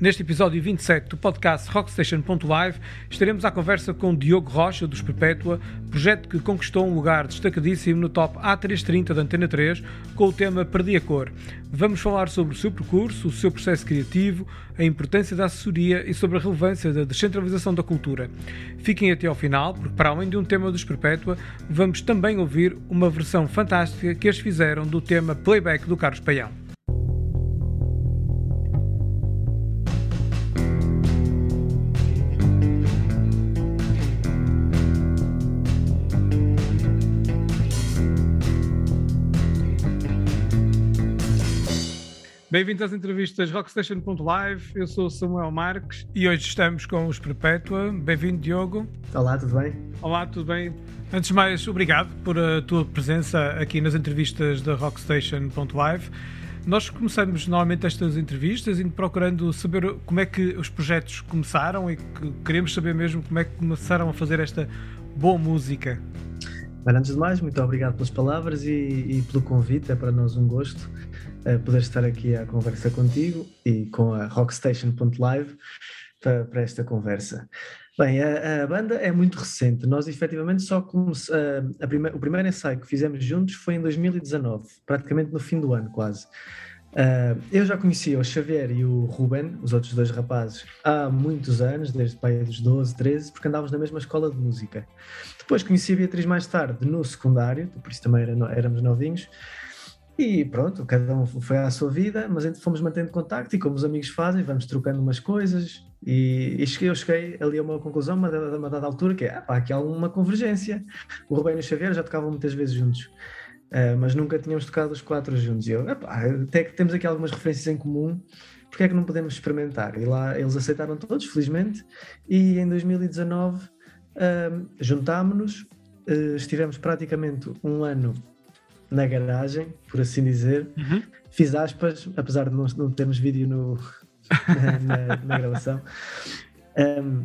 Neste episódio 27 do podcast Rockstation.live, estaremos à conversa com Diogo Rocha, dos Perpétua, projeto que conquistou um lugar destacadíssimo no top A330 da Antena 3, com o tema Perdi a Cor. Vamos falar sobre o seu percurso, o seu processo criativo, a importância da assessoria e sobre a relevância da descentralização da cultura. Fiquem até ao final, porque para além de um tema dos Perpétua, vamos também ouvir uma versão fantástica que eles fizeram do tema Playback do Carlos Paião. Bem-vindos às entrevistas Rockstation.live. Eu sou Samuel Marques e hoje estamos com os Perpétua. Bem-vindo, Diogo. Olá, tudo bem? Olá, tudo bem? Antes de mais, obrigado por a tua presença aqui nas entrevistas da Rockstation.live. Nós começamos normalmente estas entrevistas indo procurando saber como é que os projetos começaram e que queremos saber mesmo como é que começaram a fazer esta boa música. Mas antes de mais, muito obrigado pelas palavras e, e pelo convite, é para nós um gosto uh, poder estar aqui à conversa contigo e com a Rockstation.live para, para esta conversa. Bem, a, a, banda é muito recente, nós efetivamente só comece, uh, prime o primeiro ensaio que fizemos juntos foi em 2019, praticamente no fim do ano quase. Uh, eu já conhecia o Xavier e o Ruben, os outros dois rapazes, há muitos anos, desde pai dos 12, 13, porque andávamos na mesma escola de música. Depois conheci a Beatriz mais tarde no secundário, por isso também era, éramos novinhos, e pronto, cada um foi à sua vida, mas fomos mantendo contacto e como os amigos fazem, vamos trocando umas coisas. E, e cheguei, eu cheguei ali a uma conclusão, uma dada, uma dada altura, que é, pá, aqui há uma convergência. O Rubén e o Xavier já tocavam muitas vezes juntos. Uh, mas nunca tínhamos tocado os quatro juntos. E eu, até que temos aqui algumas referências em comum, porque é que não podemos experimentar? E lá eles aceitaram todos, felizmente, e em 2019 uh, juntámos-nos, uh, estivemos praticamente um ano na garagem, por assim dizer. Uhum. Fiz aspas, apesar de não, não termos vídeo no, na, na, na gravação. Um,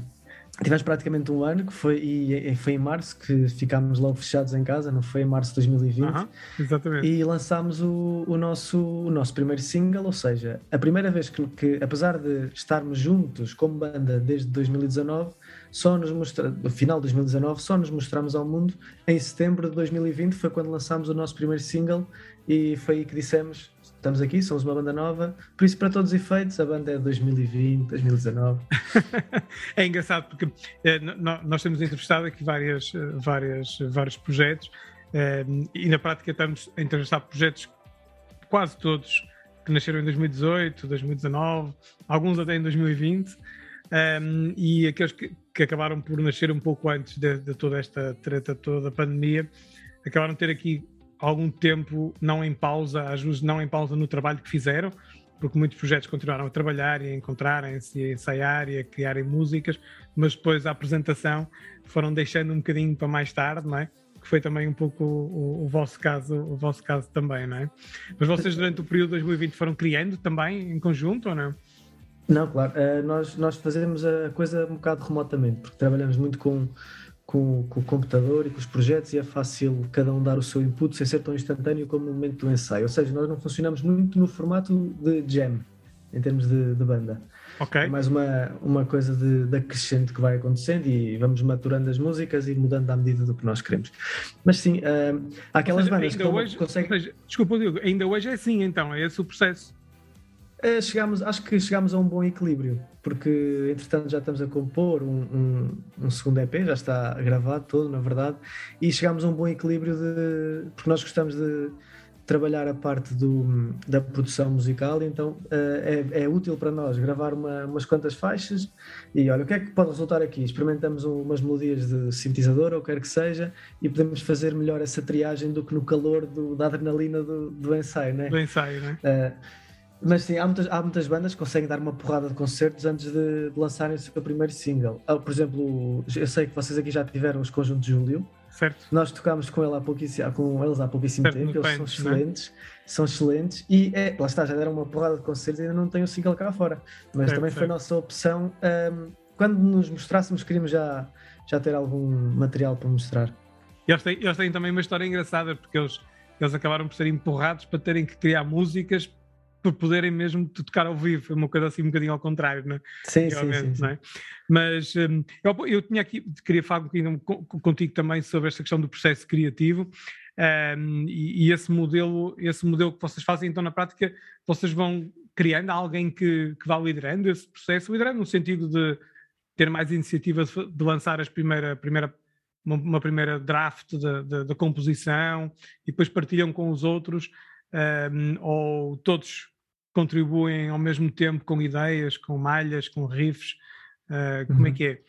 Tivemos praticamente um ano, que foi, e, foi em março que ficámos logo fechados em casa, não foi em março de 2020. exatamente. E lançámos o, o, nosso, o nosso primeiro single, ou seja, a primeira vez que, que, apesar de estarmos juntos como banda desde 2019, só nos mostra, no final de 2019, só nos mostramos ao mundo em setembro de 2020, foi quando lançámos o nosso primeiro single e foi aí que dissemos estamos aqui, somos uma banda nova, por isso, para todos os efeitos, a banda é 2020, 2019. é engraçado porque é, nós temos entrevistado aqui várias, eh, várias, vários projetos é, e na prática estamos a entrevistar projetos quase todos que nasceram em 2018, 2019, alguns até em 2020. Um, e aqueles que, que, acabaram por nascer um pouco antes de, de toda esta treta toda, a pandemia, acabaram de ter aqui algum tempo não em pausa, às vezes não em pausa no trabalho que fizeram, porque muitos projetos continuaram a trabalhar e a encontrarem-se, a ensaiar e a criarem músicas, mas depois a apresentação foram deixando um bocadinho para mais tarde, não é? Que foi também um pouco o, o, vosso caso, o vosso caso também, não é? Mas vocês durante o período de 2020 foram criando também em conjunto ou não? Não, claro. Uh, nós, nós fazemos a coisa um bocado remotamente, porque trabalhamos muito com com, com, o computador e com os projetos e é fácil cada um dar o seu input sem ser tão instantâneo como no momento do ensaio. Ou seja, nós não funcionamos muito no formato de jam, em termos de, de banda. Okay. É mais uma, uma coisa de, de acrescente que vai acontecendo e vamos maturando as músicas e mudando à medida do que nós queremos. Mas sim, uh, há aquelas seja, bandas que hoje, conseguem... Seja, desculpa, Diego, ainda hoje é assim então, é esse o processo. Uh, chegamos, acho que chegámos a um bom equilíbrio porque entretanto já estamos a compor um, um, um, segundo EP, já está gravado todo, na verdade, e chegámos a um bom equilíbrio de. porque nós gostamos de trabalhar a parte do, da produção musical, então uh, é, é, útil para nós gravar uma, umas quantas faixas e olha, o que é que pode resultar aqui? Experimentamos umas melodias de sintetizador ou quer que seja e podemos fazer melhor essa triagem do que no calor do, da adrenalina do, do ensaio, né? Do ensaio, né? Uh, mas sim, há muitas, há muitas bandas que conseguem dar uma porrada de concertos antes de, de lançarem o seu primeiro single. Ah, por exemplo, eu sei que vocês aqui já tiveram os conjuntos de Júlio. Certo. Nós tocámos com, ele há pouquíssimo, com eles há pouquíssimo certo, tempo, eles são é? excelentes, são excelentes e é, lá está, já deram uma porrada de concertos e ainda não tem o single cá fora. Mas certo, também foi a nossa opção. Um, quando nos mostrássemos, queríamos já, já ter algum material para mostrar. E eles têm, eles têm também uma história engraçada, porque eles, eles acabaram por ser empurrados para terem que criar músicas por poderem mesmo tocar ao vivo, uma coisa assim um bocadinho ao contrário, não é? Sim, sim, sim, sim. É? Mas um, eu, eu, tinha aqui, queria falar um bocadinho contigo também sobre esta questão do processo criativo um, e, e, esse modelo, esse modelo que vocês fazem, então na prática vocês vão criando alguém que, que vá liderando esse processo, liderando no sentido de ter mais iniciativa de, lançar as primeira, primeira uma, uma primeira draft da composição e depois partilham com os outros um, ou todos contribuem ao mesmo tempo com ideias, com malhas, com riffs? Uh, como é uhum. é que é?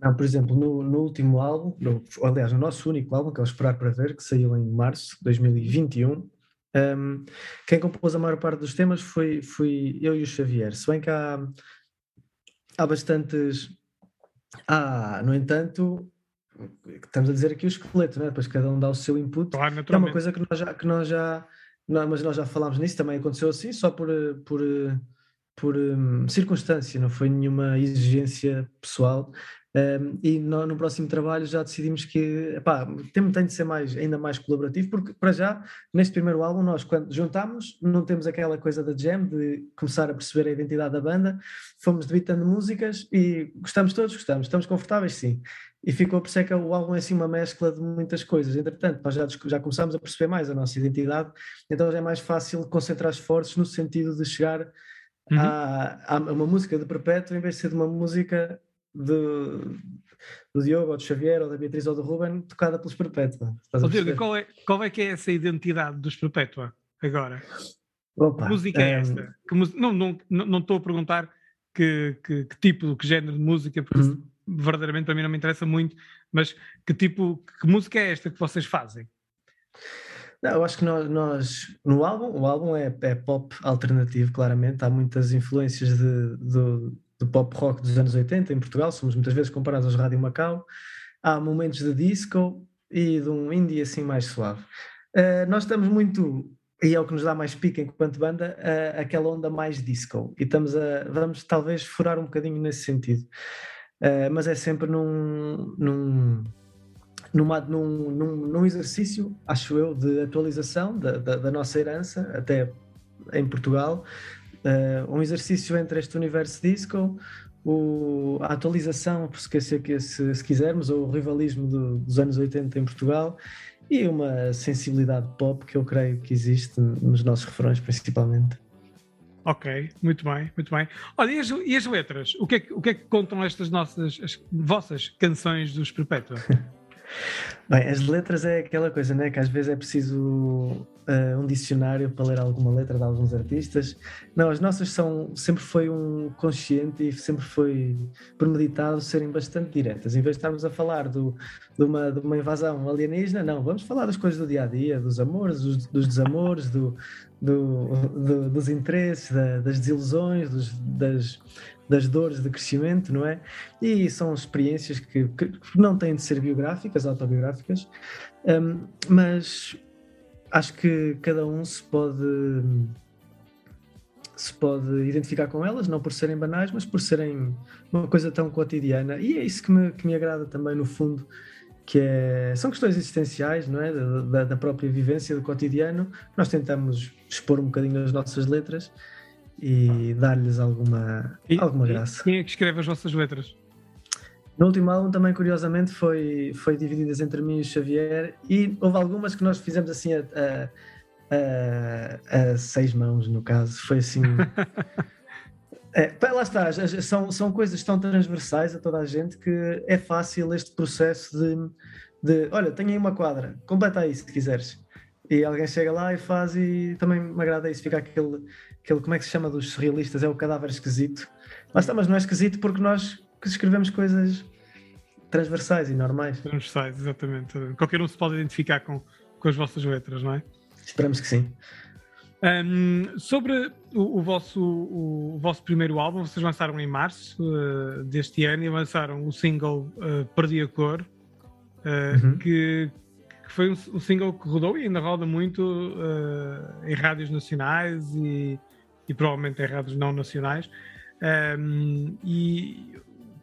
Não, por exemplo, no, no último álbum, no, aliás, no nosso único álbum, que é o Esperar para Ver, que saiu em março de 2021, um, quem compôs a maior parte dos temas foi, foi eu e o Xavier. Se bem que há, há bastantes. Ah, no entanto, estamos a dizer aqui o esqueleto, né? depois cada um dá o seu input. Claro, é uma coisa que nós já, que nós já não, mas nós já falámos nisso, também aconteceu assim, só por, por, por um, circunstância, não foi nenhuma exigência pessoal. Um, e no, no, próximo trabalho já decidimos que epá, tem, tem de ser mais, ainda mais colaborativo, porque para já, neste primeiro álbum, nós quando juntámos, não temos aquela coisa da jam, de começar a perceber a identidade da banda, fomos debitando músicas e gostamos todos, gostamos, estamos confortáveis, sim e ficou por ser que o álbum é assim uma mescla de muitas coisas. Entretanto, nós já, já começámos a perceber mais a nossa identidade, então já é mais fácil concentrar esforços no sentido de chegar uhum. a, a, uma música de Perpétuo em vez de ser de uma música de, do Diogo ou do Xavier ou da Beatriz ou do Ruben tocada pelos Perpétua. Oh, Diogo, qual é, qual é que é essa identidade dos Perpétua agora? Opa, que música é, é esta? Que, não, não, não estou a perguntar que, que, que, tipo, que género de música, porque uhum verdadeiramente para mim não me interessa muito, mas que tipo, que música é esta que vocês fazem? Não, eu acho que nós, nós, no álbum, o álbum é, é pop alternativo, claramente, há muitas influências de, do, do pop rock dos anos 80 em Portugal, somos muitas vezes comparados aos Rádio Macau, há momentos de disco e de um indie assim mais suave. Uh, nós estamos muito, e é o que nos dá mais pica enquanto banda, uh, aquela onda mais disco, e estamos a, vamos talvez furar um bocadinho nesse sentido. Uh, mas é sempre num, num, numa, num, num, num, exercício, acho eu, de atualização da, da, da nossa herança, até em Portugal, uh, um exercício entre este universo disco, o, a atualização, se, se, se quisermos, ou o rivalismo do, dos anos 80 em Portugal e uma sensibilidade pop que eu creio que existe nos nossos refrões, principalmente. Ok, muito bem, muito bem. Olha, e as, e as letras? O que, é que, o que, é que contam estas nossas, as vossas canções dos Perpétua? Bem, as letras é aquela coisa, né? Que às vezes é preciso uh, um dicionário para ler alguma letra de alguns artistas. Não, as nossas são sempre foi um consciente e sempre foi premeditado serem bastante diretas. Em vez de estarmos a falar do, de, uma, de uma invasão alienígena, não, vamos falar das coisas do dia a dia, dos amores, dos, dos desamores, do, do, do, dos interesses, da, das desilusões, dos, das das dores de crescimento, não é? E são experiências que, que não têm de ser biográficas, autobiográficas, um, mas acho que cada um se pode se pode identificar com elas, não por serem banais, mas por serem uma coisa tão cotidiana. E é isso que me, que me agrada também, no fundo, que é, são questões existenciais, não é? Da, da própria vivência do cotidiano. Nós tentamos expor um bocadinho nas nossas letras e dar-lhes alguma, e, alguma graça. Quem é que escreve as vossas letras? No último álbum também, curiosamente, foi, foi divididas entre mim e o Xavier e houve algumas que nós fizemos assim a, a, a, a seis mãos, no caso. Foi assim... é, lá está, são, são coisas tão transversais a toda a gente que é fácil este processo de, de olha, tenho aí uma quadra, completa aí se quiseres. E alguém chega lá e faz e também me agrada isso, fica aquele, aquele, como é que se chama dos surrealistas? É o cadáver esquisito. Mas, está, mas não é esquisito porque nós escrevemos coisas transversais e normais. Transversais, exatamente. Qualquer um se pode identificar com, com as vossas letras, não é? Esperamos que sim. Um, sobre o, o, vosso, o, o, vosso primeiro álbum, vocês lançaram em março uh, deste ano e lançaram o single uh, Perdi a Cor, uh, uhum. que, que, foi um, um, single que rodou e ainda roda muito uh, em rádios nacionais e, e provavelmente em rádios não nacionais. Um, e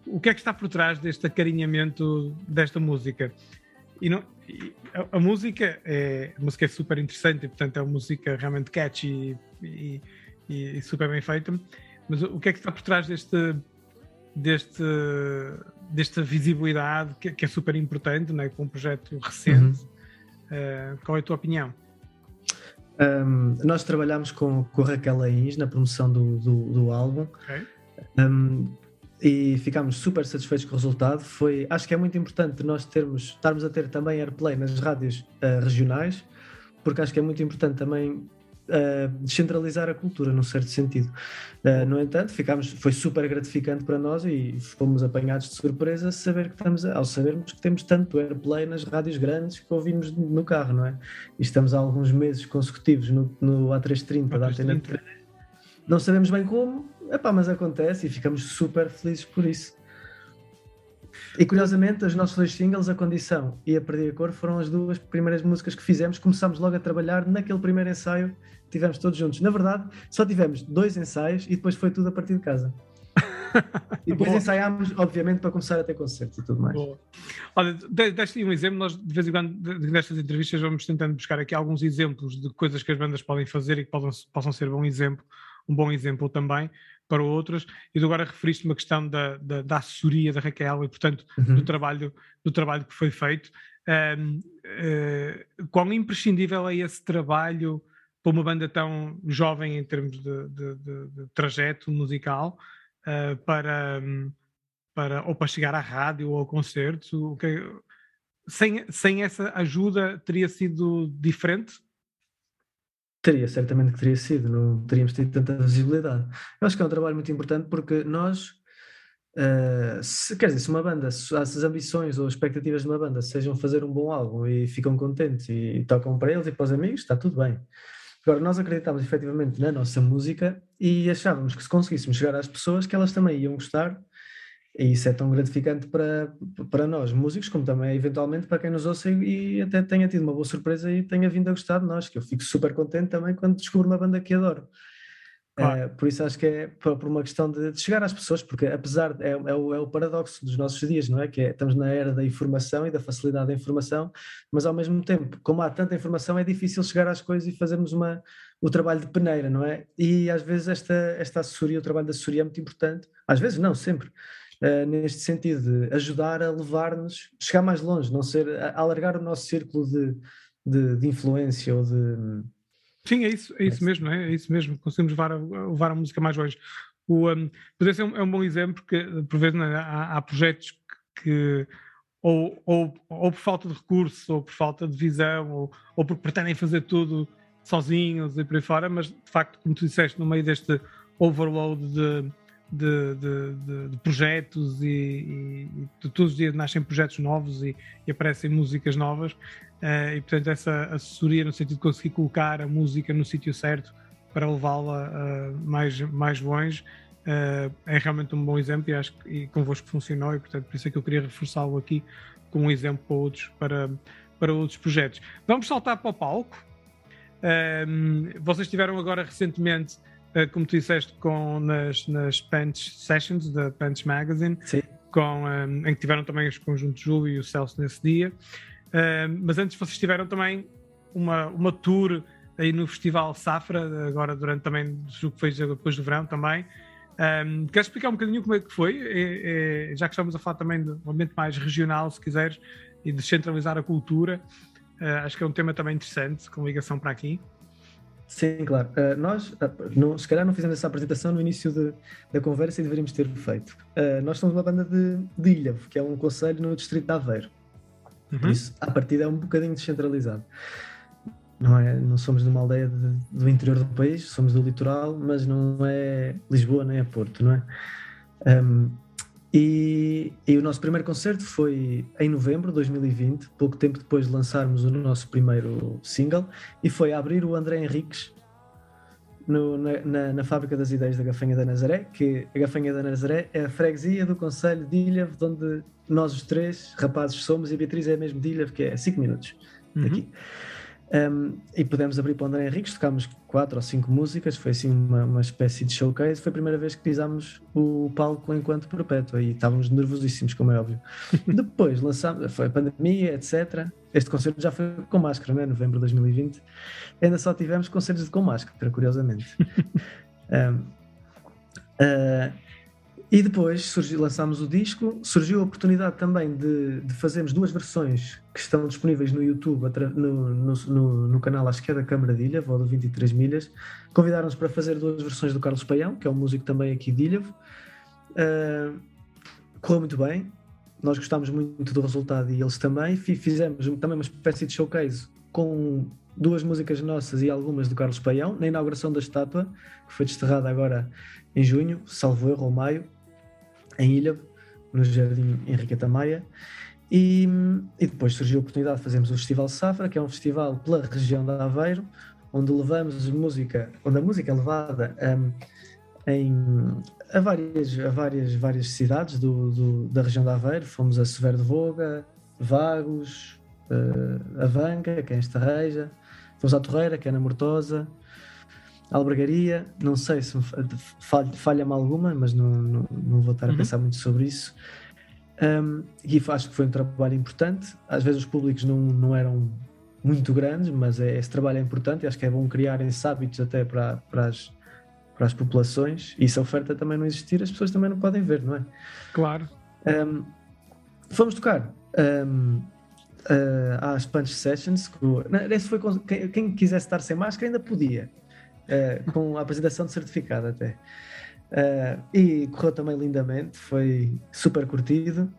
o que é que está por trás deste acarinhamento desta música? e não, e a, a, música é, a música é super interessante, e, portanto é uma música realmente catchy e, e, e super bem feita. Mas o que é que está por trás deste, deste, desta visibilidade que, que é super importante, né, com um projeto recente? Uhum. Uh, qual é a tua opinião? Um, nós trabalhamos com, com a Raquel Ains na promoção do, do, do álbum okay. um, e ficámos super satisfeitos com o resultado. Foi, acho que é muito importante nós termos, estarmos a ter também airplay nas rádios uh, regionais, porque acho que é muito importante também uh, descentralizar a cultura, num certo sentido. Uh, no entanto, ficámos, foi super gratificante para nós e fomos apanhados de surpresa saber que estamos, ao sabermos que temos tanto airplay nas rádios grandes que ouvimos no carro, não é? E estamos há alguns meses consecutivos no, no A330 da Antena Não sabemos bem como, epá, mas acontece e ficamos super felizes por isso. E curiosamente, os nossos dois singles, A Condição e A Perder a Cor, foram as duas primeiras músicas que fizemos. Começámos logo a trabalhar naquele primeiro ensaio, tivemos todos juntos. Na verdade, só tivemos dois ensaios e depois foi tudo a partir de casa. e depois ensaiámos, obviamente, para começar a ter concertos e tudo mais. Boa. Olha, deste um exemplo, nós de vez em quando, nestas entrevistas, vamos tentando buscar aqui alguns exemplos de coisas que as bandas podem fazer e que possam, possam ser bom exemplo, um bom exemplo também para outras, e agora referiste uma questão da, da, da, assessoria da Raquel e, portanto, uhum. do, trabalho, do trabalho que foi feito. Um, uh, eh, quão imprescindível é esse trabalho para uma banda tão jovem em termos de, de, de, de trajeto musical uh, para, para ou para chegar à rádio ou ao concerto? Que, sem, sem essa ajuda teria sido diferente? Teria, certamente que teria sido, não teríamos tido tanta visibilidade. Eu acho que é um trabalho muito importante porque nós, uh, se, quer dizer, se uma banda, se as ambições ou expectativas de uma banda sejam fazer um bom álbum e ficam contentes e, e tocam para eles e para os amigos, está tudo bem. Agora, nós acreditávamos efetivamente na nossa música e achávamos que se conseguíssemos chegar às pessoas que elas também iam gostar e isso é tão gratificante para, para nós, músicos, como também eventualmente para quem nos ouça e, e até tenha tido uma boa surpresa e tenha vindo a gostar de nós, que eu fico super contente também quando descubro uma banda que adoro. Claro. É, por isso acho que é por uma questão de, de chegar às pessoas, porque apesar, é, é, o, é o paradoxo dos nossos dias, não é? Que é, estamos na era da informação e da facilidade da informação, mas ao mesmo tempo, como há tanta informação, é difícil chegar às coisas e fazermos uma, o trabalho de peneira, não é? E às vezes esta, esta assessoria, o trabalho da assessoria é muito importante, às vezes não, sempre uh, neste sentido, de ajudar a levar-nos, chegar mais longe, não ser, a, alargar o nosso círculo de, de, de influência ou de. Sim, é isso, é isso mesmo, é? é isso mesmo, conseguimos levar a, levar a música mais longe. O, um, esse é um, é um, bom exemplo, porque por vezes né, há, há, projetos que, ou, ou, ou, por falta de recursos, ou por falta de visão, ou, ou porque pretendem fazer tudo sozinhos e por aí fora, mas de facto, como tu disseste, no meio deste overload de, de, de, de, de projetos e, e, e, todos os dias nascem projetos novos e, e aparecem músicas novas uh, e portanto essa assessoria no sentido de conseguir colocar a música no sítio certo para levá-la uh, mais, mais longe uh, é realmente um bom exemplo e acho que e convosco funcionou e portanto por isso é que eu queria reforçá-lo aqui como um exemplo para outros, para, para outros projetos. Vamos saltar para o palco. vocês tiveram agora recentemente como tu disseste, com, nas, nas Punch Sessions da Punch Magazine, com, um, eh, em que tiveram também os conjuntos Júlio e o Celso nesse dia. Um, eh, mas antes vocês tiveram também uma, uma tour aí no Festival Safra, agora durante também, o que foi depois do verão também. Um, queres explicar um bocadinho como é que foi? É, é, já que estamos a falar também de um ambiente mais regional, se quiseres, e descentralizar a cultura, uh, acho que é um tema também interessante, com ligação para aqui. Sim, claro. Uh, nós, uh, não, se calhar, não fizemos essa apresentação no início de, da conversa e deveríamos ter feito. Uh, nós somos uma banda de, de Ilhavo, que é um conselho no distrito de Aveiro. Uhum. Por isso, a partida é um bocadinho descentralizado. Não, é, não somos de uma aldeia de, do interior do país, somos do litoral, mas não é Lisboa nem é Porto, não é? Um, e, e, o nosso primeiro concerto foi em novembro de 2020, pouco tempo depois de lançarmos o nosso primeiro single, e foi abrir o André Henriques no, na, na, na, Fábrica das Ideias da Gafanha da Nazaré, que a Gafanha da Nazaré é a freguesia do Conselho de Ilhavo, de onde nós os três rapazes somos, e a Beatriz é mesmo de Ilhavo, que é 5 minutos daqui. Um, e pudemos abrir para o André Henriques, tocámos quatro ou cinco músicas, foi assim uma, uma espécie de showcase. Foi a primeira vez que pisámos o palco enquanto perpétua e estávamos nervosíssimos, como é óbvio. Depois lançámos, foi a pandemia, etc. Este concerto já foi com máscara, né? novembro de 2020. Ainda só tivemos concertos com máscara, curiosamente. um, uh, ah, e depois surgiu, lançámos o disco, surgiu a oportunidade também de, de fazermos duas versões que estão disponíveis no YouTube, no, no, no, no canal acho que é da Câmara de Ilha, ou do 23 Milhas. Convidaram-nos para fazer duas versões do Carlos Paião, que é um músico também aqui de Ilha. Uh, correu muito bem, nós gostámos muito do resultado e eles também. Fizemos também uma espécie de showcase com duas músicas nossas e algumas do Carlos Paião, na inauguração da estátua, que foi desterrada agora em junho, salvo erro ou maio em Ilha, no Jardim Henriqueta Maia. E, e, depois surgiu a oportunidade de fazermos o Festival Safra, que é um festival pela região de Aveiro, onde levamos música, onde a música é levada um, em, a, várias, a várias, várias cidades do, do, da região de Aveiro. Fomos a Severo de Voga, Vagos, uh, Avanca, que é em Estarreja, fomos à Torreira, que é na Mortosa, albergaria, não sei se falha-me alguma, mas não, não, não, vou estar a uhum. pensar muito sobre isso. Um, e acho que foi um trabalho importante. Às vezes os públicos não, não eram muito grandes, mas é, esse trabalho é importante e acho que é bom criar esses hábitos até para, para, as, para as populações. E se a oferta também não existir, as pessoas também não podem ver, não é? Claro. Um, fomos tocar. Um, uh, às Punch Sessions, que, esse foi quem, quem quisesse estar sem máscara ainda podia, uh, com a apresentação de certificado até. Uh, e correu também lindamente, foi super curtido.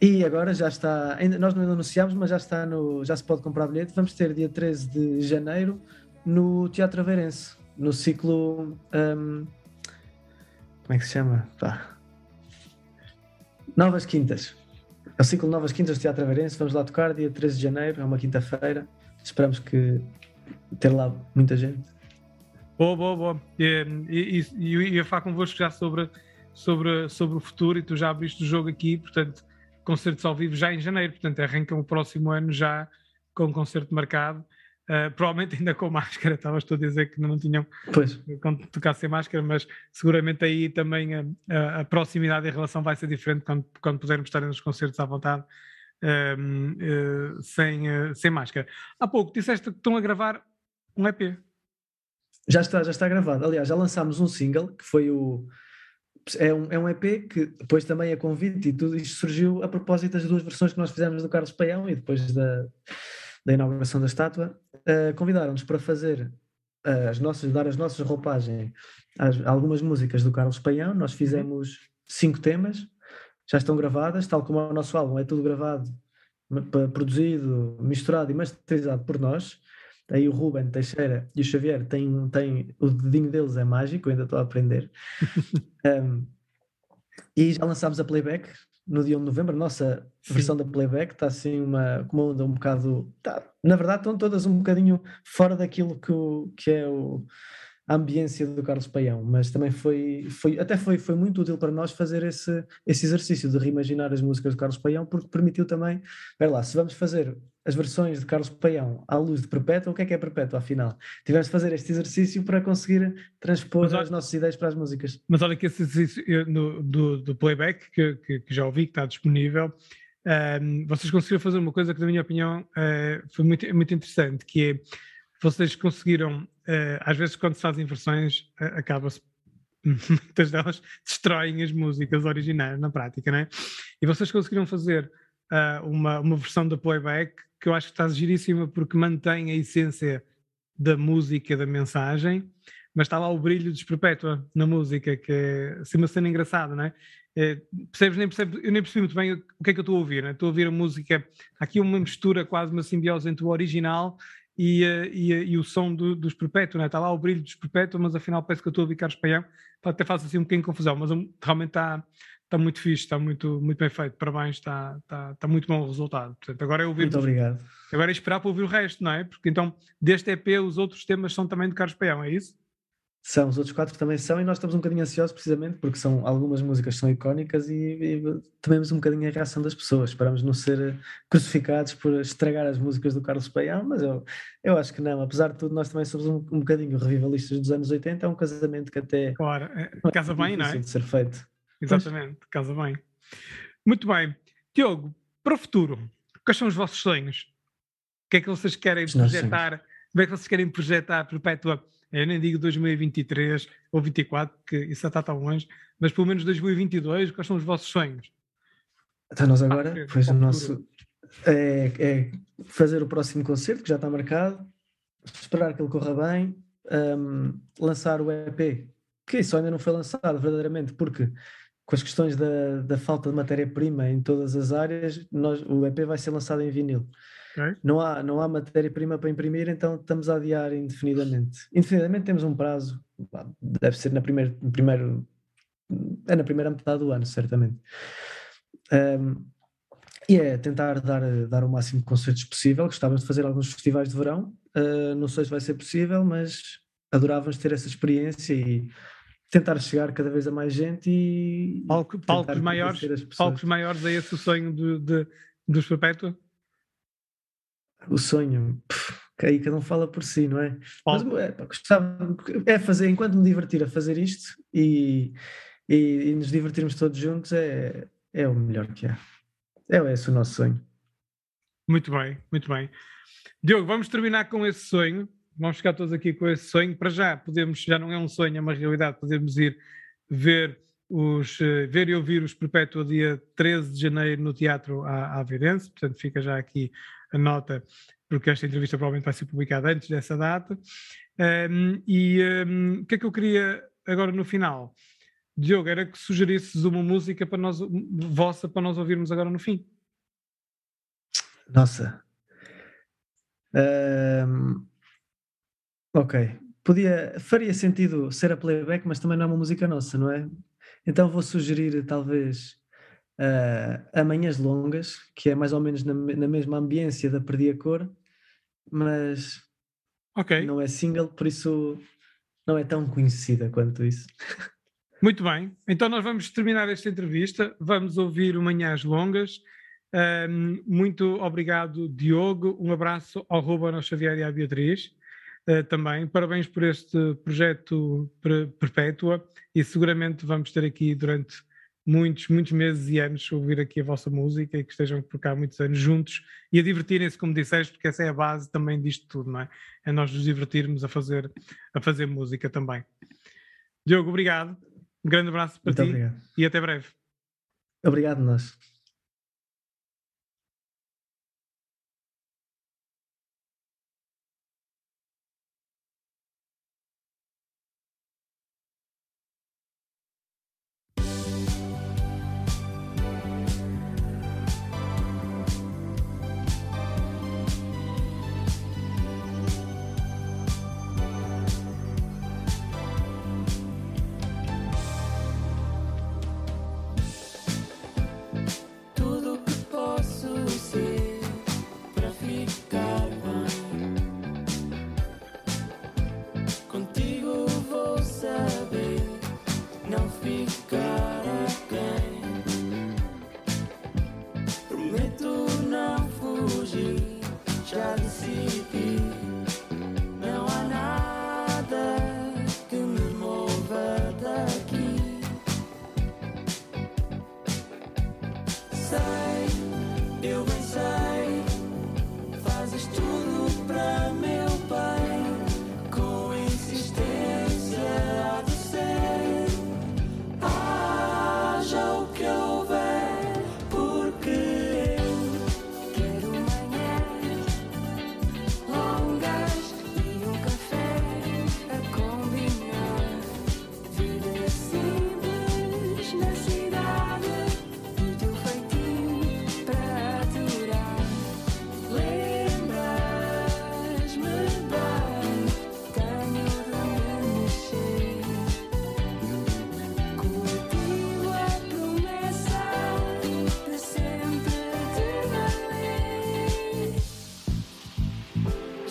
E agora já está, ainda, nós não anunciámos, mas já está no, já se pode comprar bilhete. Vamos ter dia 13 de janeiro no Teatro Aveirense, no ciclo. Um, como é que se chama? Novas Quintas. É o ciclo Novas Quintas do Teatro Aveirense. Vamos lá tocar dia 13 de janeiro, é uma quinta-feira. Esperamos que ter lá muita gente. Boa, boa, boa. E, e, e eu ia falar convosco já sobre, sobre, sobre o futuro e tu já abriste o jogo aqui, portanto, concertos ao vivo já em janeiro, portanto, arrancam o próximo ano já com concerto marcado. Uh, provavelmente ainda com máscara, estavas tu a dizer que não tinham pois. quando tocar sem máscara, mas seguramente aí também a, a, a, proximidade e a relação vai ser diferente quando, quando pudermos estar nos concertos à vontade uh, uh, sem, sem máscara. Há pouco disseste que estão a gravar um EP. Já está, já está gravado. Aliás, já lançámos um single que foi o. É um, é um EP que depois também é convite e tudo isto surgiu a propósito das duas versões que nós fizemos do Carlos Paião e depois da, da inauguração da estátua. Uh, Convidaram-nos para fazer uh, as nossas, dar as nossas roupagens às, a algumas músicas do Carlos Paião. Nós fizemos cinco temas, já estão gravadas, tal como o nosso álbum, é tudo gravado, produzido, misturado e masterizado por nós. Aí o Ruben Teixeira e o Xavier têm, têm o dedinho deles é mágico, ainda estou a aprender. um, e já lançámos a playback no dia 1 de novembro. A nossa Sim. versão da playback está assim uma, uma onda um bocado. Tá, na verdade, estão todas um bocadinho fora daquilo que, o, que é o, a ambiência do Carlos Paião, mas também foi, foi até foi, foi muito útil para nós fazer esse, esse exercício de reimaginar as músicas do Carlos Paião, porque permitiu também, ver lá, se vamos fazer as versões de Carlos Paião à luz de Perpétua, o que é que é Perpétua, afinal? Tivemos de fazer este exercício para conseguir transpor mas, as nossas ideias para as músicas. Mas olha que esse exercício no, do, do playback, que, que, que, já ouvi, que está disponível, um, ehm, vocês conseguiram fazer uma coisa que, na minha opinião, uh, foi muito, muito interessante, que é vocês conseguiram, uh, às vezes quando se fazem versões, uh, acaba-se, muitas delas destroem as músicas originais na prática, não é? E vocês conseguiram fazer uh, uma, uma versão da playback que eu acho que está giríssima porque mantém a essência da música, da mensagem, mas está lá o brilho desperpétua na música, que é assim uma cena engraçada, não é? é percebes, nem percebes, eu nem percebi muito bem o que é que eu estou a ouvir, é? estou a ouvir a música, aqui uma mistura, quase uma simbiose entre o original e, e, e o som do, dos Perpétuos, né? está lá o brilho dos Perpétuos, mas afinal parece que eu estou a ouvir Carlos Paião, até faz assim um bocadinho de confusão, mas realmente está, está muito fixe, está muito, muito bem feito, parabéns, está, está, está muito bom o resultado. Portanto, agora é ouvir. Muito obrigado. Agora é esperar para ouvir o resto, não é? Porque então, deste EP, os outros temas são também de Carlos Paião, é isso? São, os outros quatro também são, e nós estamos um bocadinho ansiosos precisamente porque são algumas músicas são icónicas e, e tememos um bocadinho a reação das pessoas. Esperamos não ser crucificados por estragar as músicas do Carlos Paião, mas eu, eu acho que não. Apesar de tudo, nós também somos um, um bocadinho revivalistas dos anos 80. É um casamento que até. Claro, é, casa bem, não é? de ser feito. Exatamente, pois. casa bem. Muito bem. Tiago, para o futuro, quais são os vossos sonhos? O que é que vocês querem projetar? Como é que vocês querem projetar Perpétua? Eu nem digo 2023 ou 2024, porque isso já está tão longe, mas pelo menos 2022, quais são os vossos sonhos? Então nós agora, ah, pois o nosso é, é, fazer o próximo concerto, que já está marcado, esperar que ele corra bem, um, lançar o EP, que isso ainda não foi lançado verdadeiramente, porque com as questões da, da falta de matéria-prima em todas as áreas, nós, o EP vai ser lançado em vinil. Okay. Não há, não há matéria-prima para imprimir, então estamos a adiar indefinidamente. Indefinidamente temos um prazo, deve ser na primeira, no primeiro, é na primeira metade do ano, certamente. Um, e é tentar dar, dar o máximo de concertos possível. Gostávamos de fazer alguns festivais de verão, uh, não sei se vai ser possível, mas adorávamos ter essa experiência e tentar chegar cada vez a mais gente e Palco, palcos maiores palcos maiores é esse o sonho de, de, dos Perpétua? o sonho, que aí cada um fala por si, não é? Mas é, gostava, é fazer, enquanto me divertir a fazer isto e, e, e, nos divertirmos todos juntos, é, é o melhor que há. É esse o nosso sonho. Muito bem, muito bem. Diogo, vamos terminar com esse sonho. Vamos ficar todos aqui com esse sonho. Para já, podemos, já não é um sonho, é uma realidade, podemos ir ver os, eh, ver e ouvir os Perpétua dia 13 de janeiro no Teatro Aveirense, portanto fica já aqui a nota, porque esta entrevista provavelmente vai ser publicada antes dessa data. Um, e um, o que é que eu queria agora no final? Diogo, era que sugerisses uma música para nós, vossa para nós ouvirmos agora no fim. Nossa. Ok. Podia, faria sentido ser a playback, mas também não é uma música nossa, não é? Então vou sugerir talvez uh, Amanhãs Longas, que é mais ou menos na, na mesma ambiência da Perdi a Cor, mas okay. não é single, por isso não é tão conhecida quanto isso. Muito bem, então nós vamos terminar esta entrevista, vamos ouvir o Manhãs Longas. Um, muito obrigado, Diogo. Um abraço ao Ruben, Xavier e à Beatriz. Uh, também. Parabéns por este projeto perpétua e seguramente vamos ter aqui durante muitos, muitos meses e anos ouvir aqui a vossa música e que estejam por cá muitos anos juntos e a divertirem-se, como disseste, porque essa é a base também disto tudo, não é? É nós nos divertirmos a fazer, a fazer música também. Diogo, obrigado. Um grande abraço para Muito ti obrigado. e até breve. Obrigado, nós.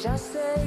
já sei.